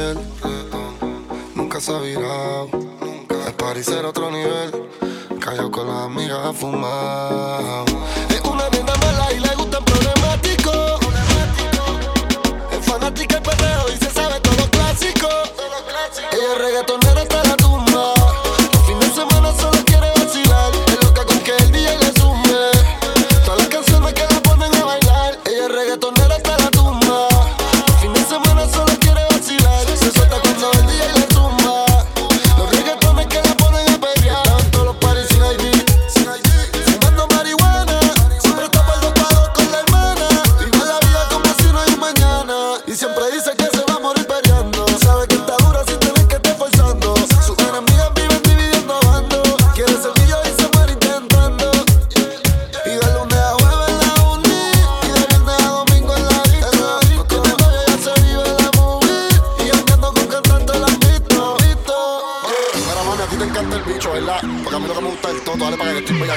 Eh, eh. Nunca se ha virado. El París era otro nivel. Cayó con las amigas a fumar. Es una nena mala y le gustan problemáticos. Es fanática y perreo y se sabe todos los clásicos. Ella es reggaetonera.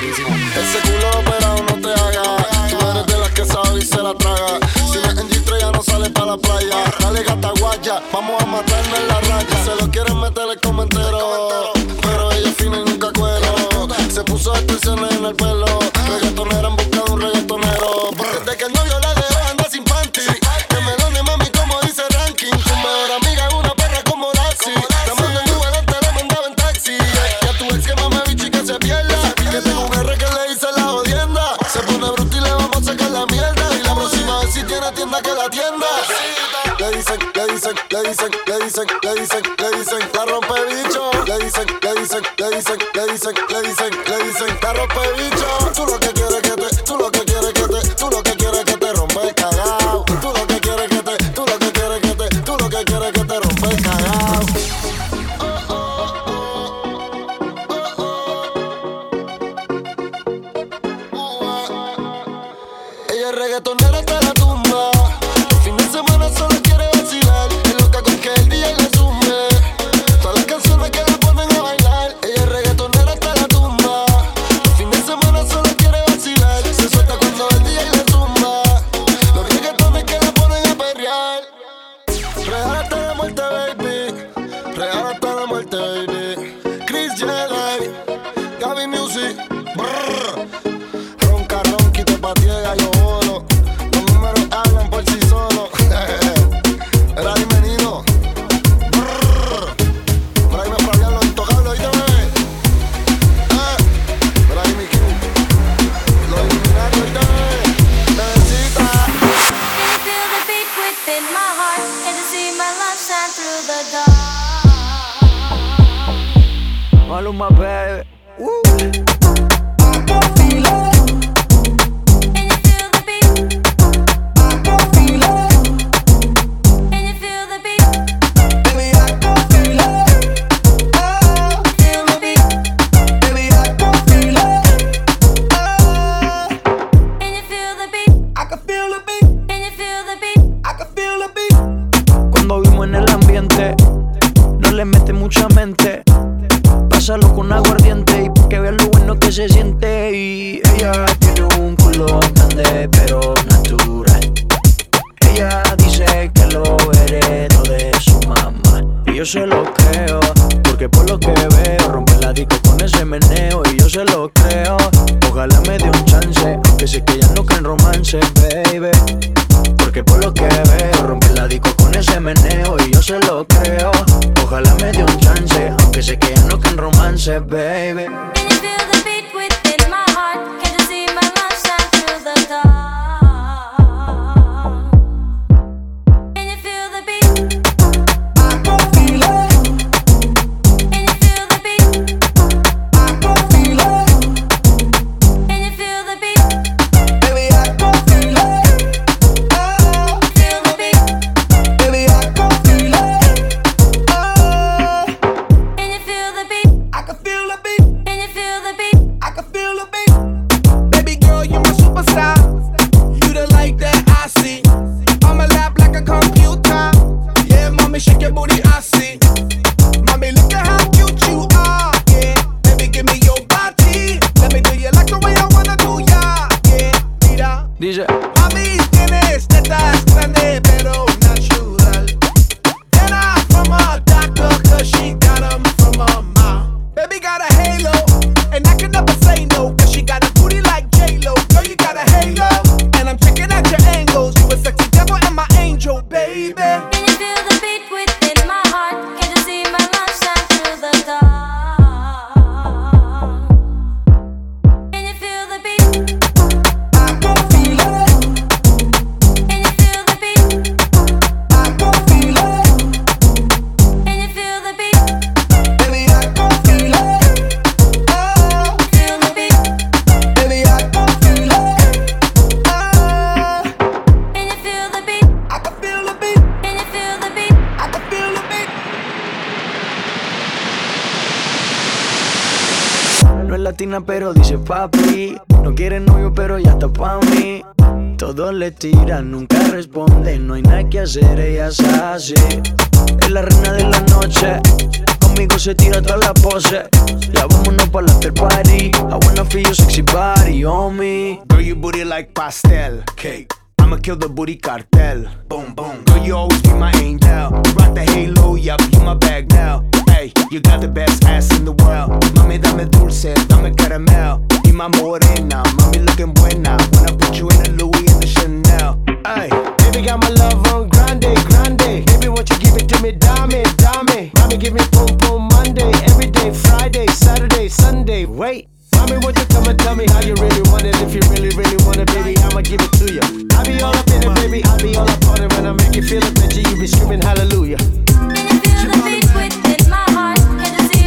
parties on. in my heart and to see my love shine through the dark. Maluma, baby. Woo. Pero Tiran, nunca responde. No hay nada que hacer, ella es así. Es la reina de la noche. Conmigo se tira toda la pose. Ya vámonos pa' la after party. I wanna feel your sexy body me. Girl, your booty like pastel cake. I'ma kill the booty cartel. Boom, boom. Girl, you always be my angel. Rock the halo, yup, you my bag now. Hey, you got the best ass in the world. Mami, dame dulce, dame caramel. Y my morena, mami looking buena. When I put you in a Louis and the Chanel. Hey, baby got my love on grande, grande. Baby, won't you give it to me, dame, dame. Mami, give me boom, boom Monday, every day, Friday, Saturday, Sunday. Wait. Mommy, won't you come and tell me how you really want it? If you really, really want it, baby, I'ma give it to you. I be all up in it, baby, I be all up on it. When I make you feel it, bitch, you be screaming hallelujah. Esto, esto, esto un party por debajo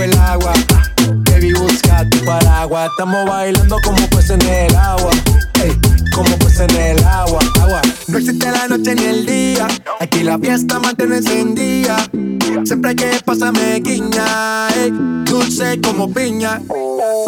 del agua. Baby, busca tu paraguas. Estamos bailando como pues en el agua. Como pues en el agua, agua. No existe la noche ni el día. Aquí la fiesta mantiene encendida. Siempre que pasa me guiña. dulce como piña.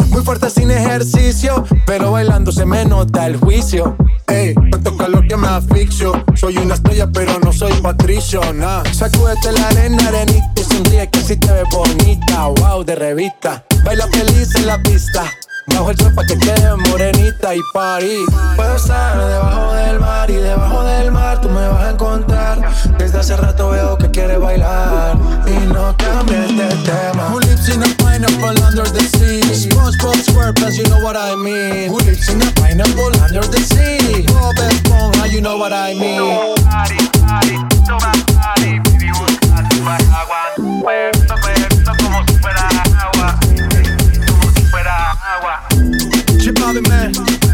Muy fuerte sin ejercicio, pero bailando se me nota el juicio. Ey, tanto calor que me asfixio. Soy una estrella, pero no soy patricio, nah. Sacúdete la arena, arenita y sonríe que si te ves bonita. Wow, de revista. Baila feliz en la pista. Bajo el sol pa' que quede morenita y party. Puedo estar debajo del mar y debajo del mar tú me vas a encontrar. Desde hace rato veo que quieres bailar y no cambies de tema. Who lives in a pineapple under the sea? SpongeBob SquarePants, you know what I mean. Who lives in a pineapple under the sea? Bob Esponja, you know what I mean. Chip Czy probably me?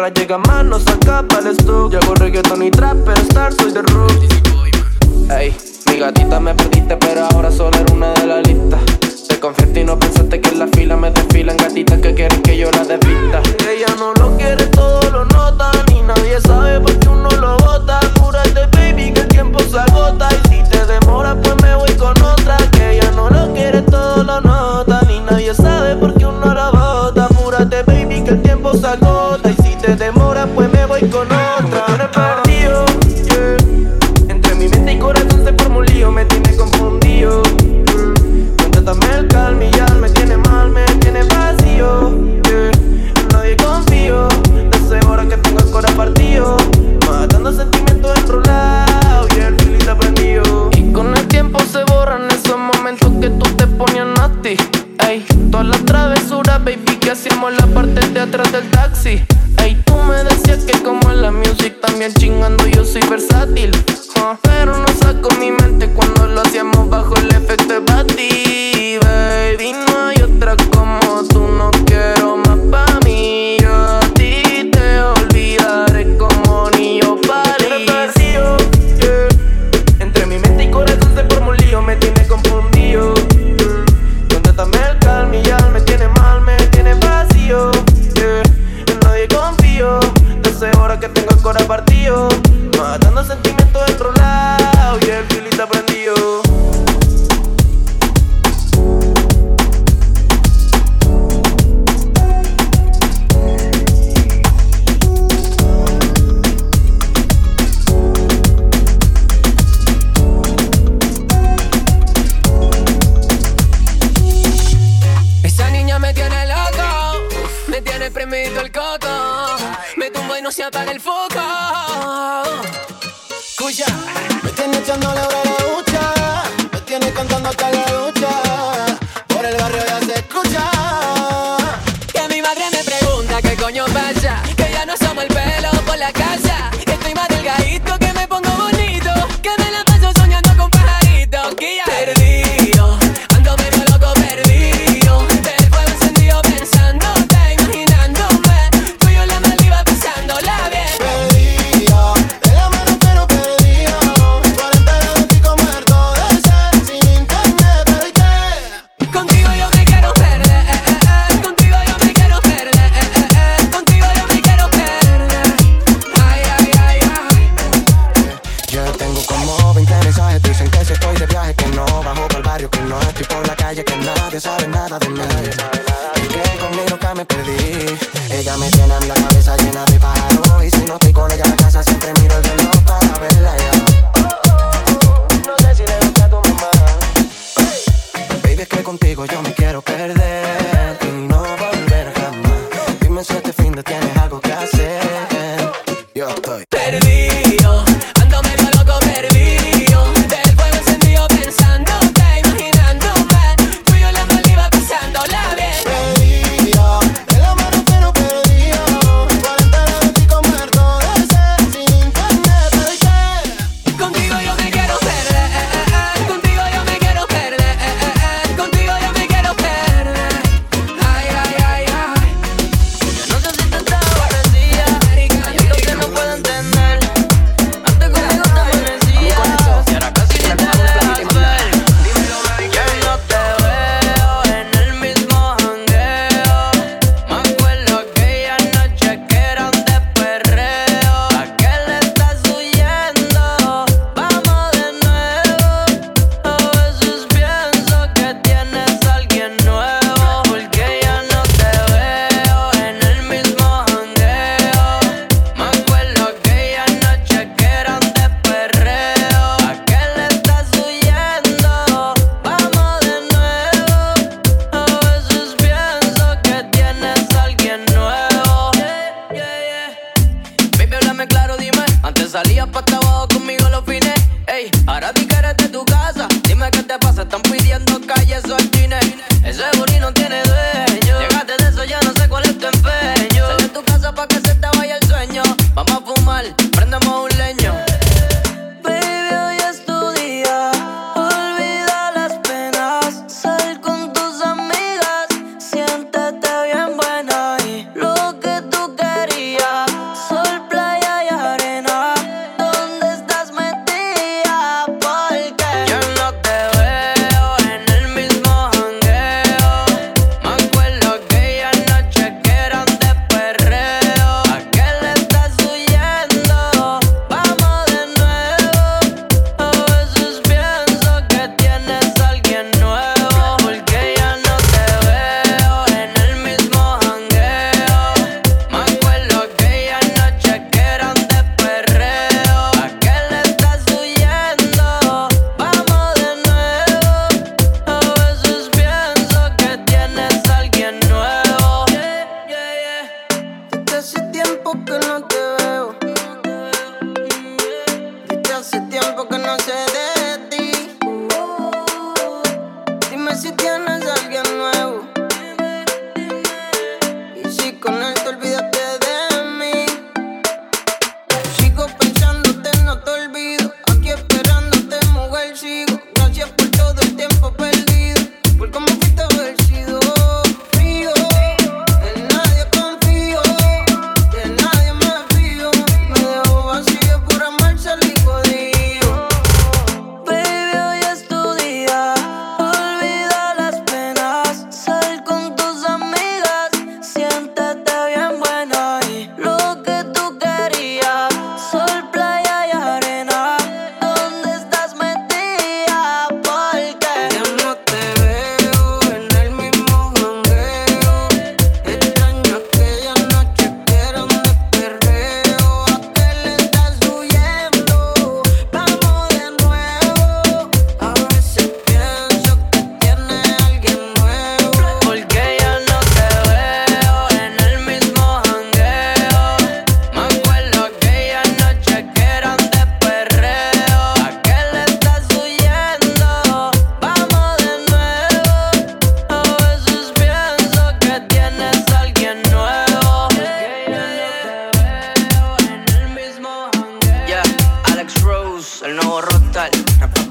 Perra llega más, no saca para el stock. Yo reggaeton y trap, pero star soy de rook. Ey, mi gatita me perdiste, pero ahora solo con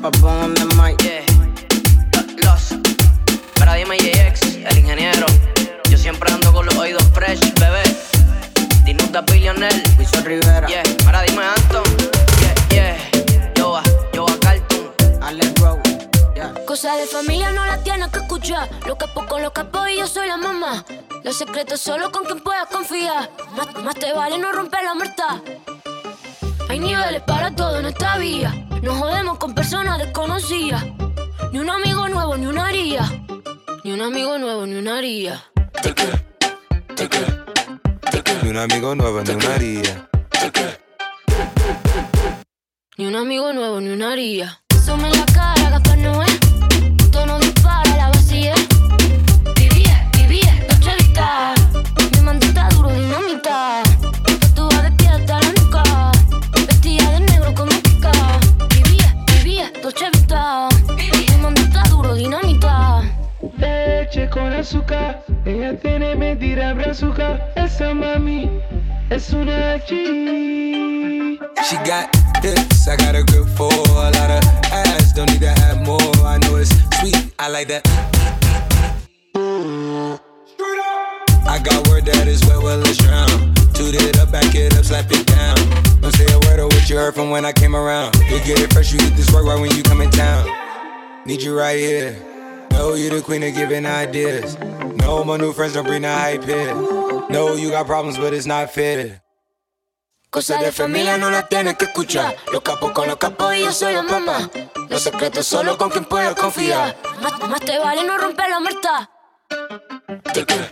pa' on the mic. Yeah. Los. Para dime JX, el ingeniero. Yo siempre ando con los oídos fresh, bebé. Dinuta Billionaire, Wilson Rivera. Yeah. Para dime Anton. Yeah, yeah. Yo a, yo a Cartoon. Alex Rowe. Yeah. Cosa de familia no la tienes que escuchar. Lo capo con los capos y yo soy la mamá. Los secretos solo con quien puedas confiar. Más, más te vale no romper la muerta. Hay niveles para todo en esta vía. No jodemos con personas desconocidas. Ni un amigo nuevo, ni una haría. Ni un amigo nuevo, ni una haría. Ni un amigo nuevo, ni una haría. Ni un amigo nuevo, ni una haría. Sume la cara, gastar no es. Dispara. está duro, dinamita. Leche con azúcar, ella tiene medida brazuca. Esa mami es una G. She got hips, I got a grip for a lot of ass. Don't need to have more, I know it's sweet. I like that. I got word that is wet, well, it's drown. Toot it up, back it up, slap it down. Don't say a word of what you heard from when I came around. You get it fresh, you get this work right when you come in town. Need you right here. Know you the queen of giving ideas. No, my new friends don't bring the hype here. No, you got problems, but it's not fair. Cosas de familia no la tienes que escuchar. Los capos con los capos y yo soy la mamá. Los secretos solo con quien puedes confiar. Más, más te vale no romper la muerta. Te queda,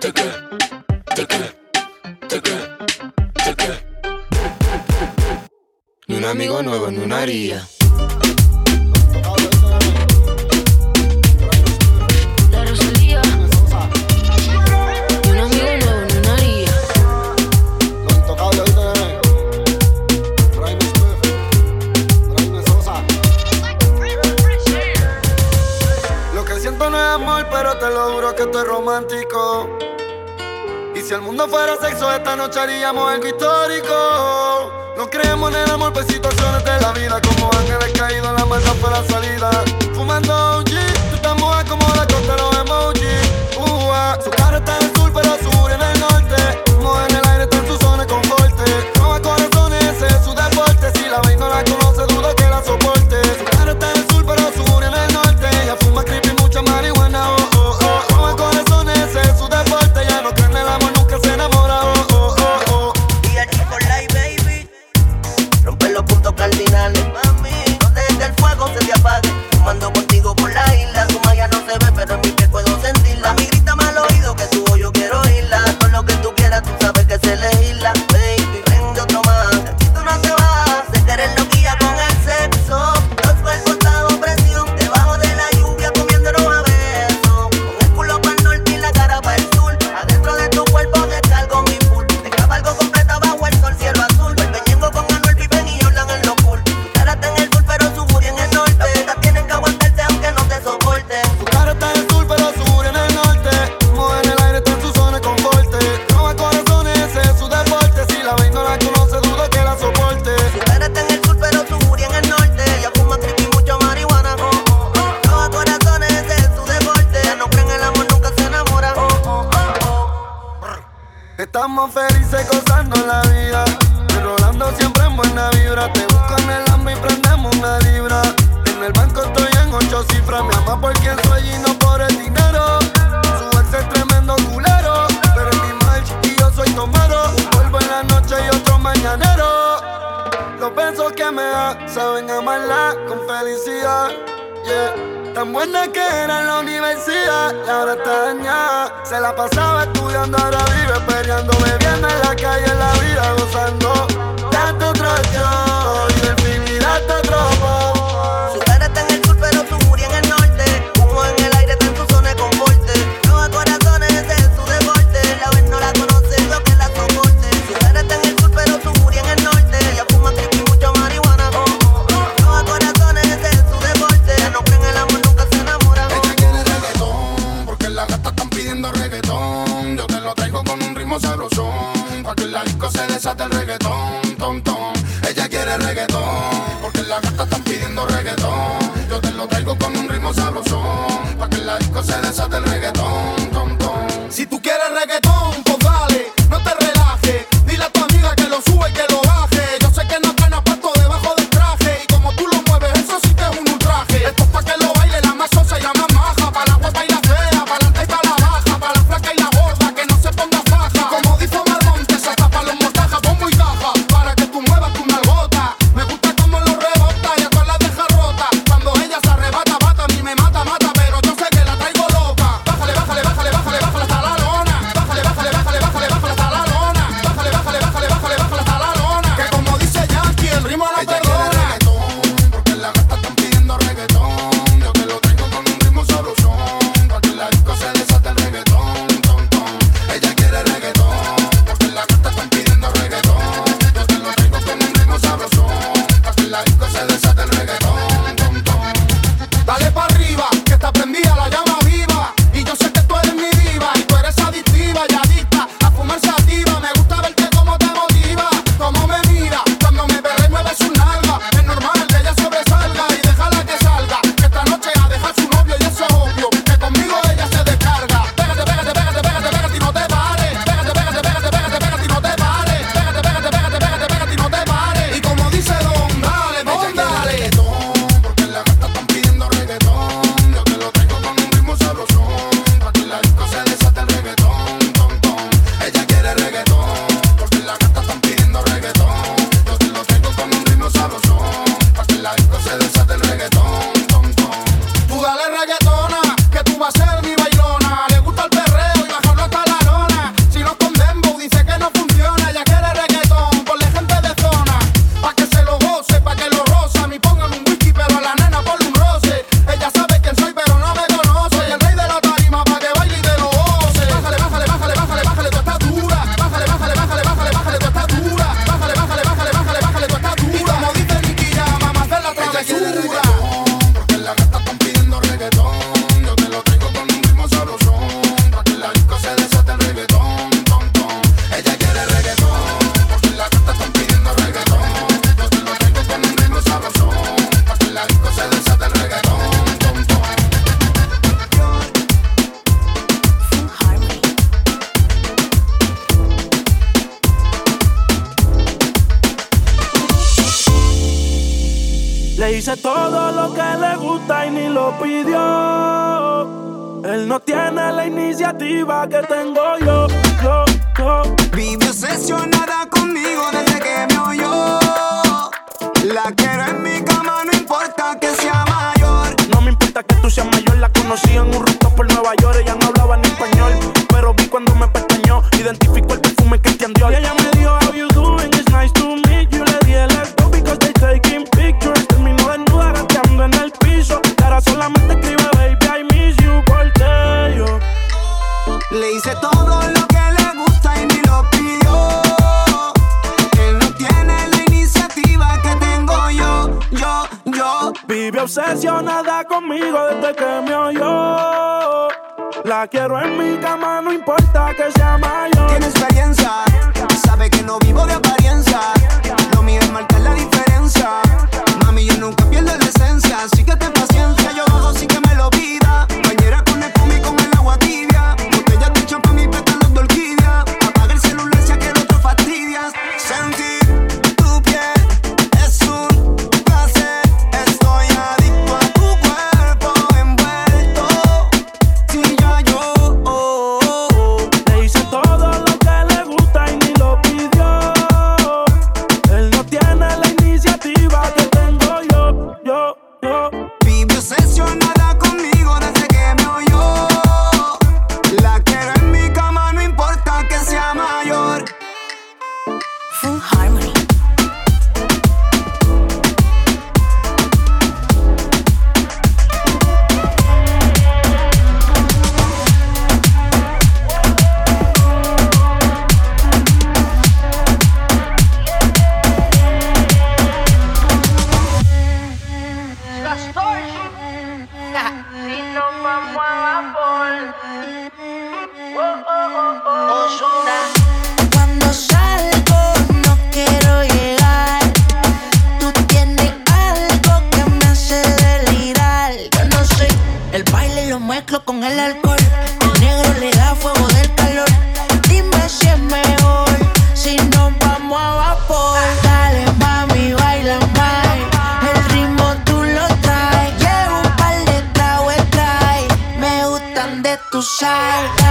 te queda. un amigo nuevo en una haría. pero te lo juro que esto es romántico. Y si el mundo fuera sexo, esta noche haríamos algo histórico. No creemos en el amor por situaciones de la vida. Como ángeles caídos, la maldad fue la salida. Fumando un G, tú estás moja como la costa, los emojis. Uh, -huh. su cara está en el sur, pero su en el norte. Moja en el aire, está en sus siempre me por quien soy y no por el dinero. Su ex es tremendo culero, pero es mi mal y yo soy tomero. Un polvo en la noche y otro mañanero. Los besos que me da saben amarla con felicidad. Yeah. Tan buena que era en la universidad y ahora dañada. Se la pasaba estudiando, ahora vive peleando, bebiendo en la calle, en la vida gozando. Tanto traición. ritmo sabrosón, pa' que la disco se desate el Vivían un rooftop por Nueva York, ella alcohol. Al negro le da fuego del calor. Dime si es mejor, si nos vamos a vapor. Dale, mami, baila más. El ritmo tú lo traes. Llevo un par de trago, trae. Me gustan de tu sal.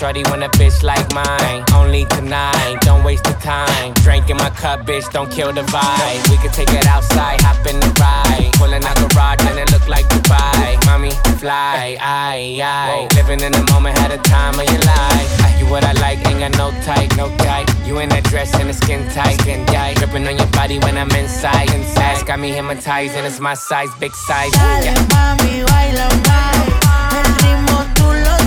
Shorty want a bitch like mine. Only tonight, don't waste the time. Drink in my cup, bitch, don't kill the vibe. We could take it outside, hop in the ride. Pulling out garage, and it look like Dubai. Mommy, fly, I, I. Living in the moment, had a time of your life. I you what I like, ain't got no type, no type. You in that dress and the skin tight, skin tight. Dripping on your body when I'm inside, inside. Got me hypnotized, and it's my size, big size. Dale, yeah. mami, baila, baila. El ritmo tú lo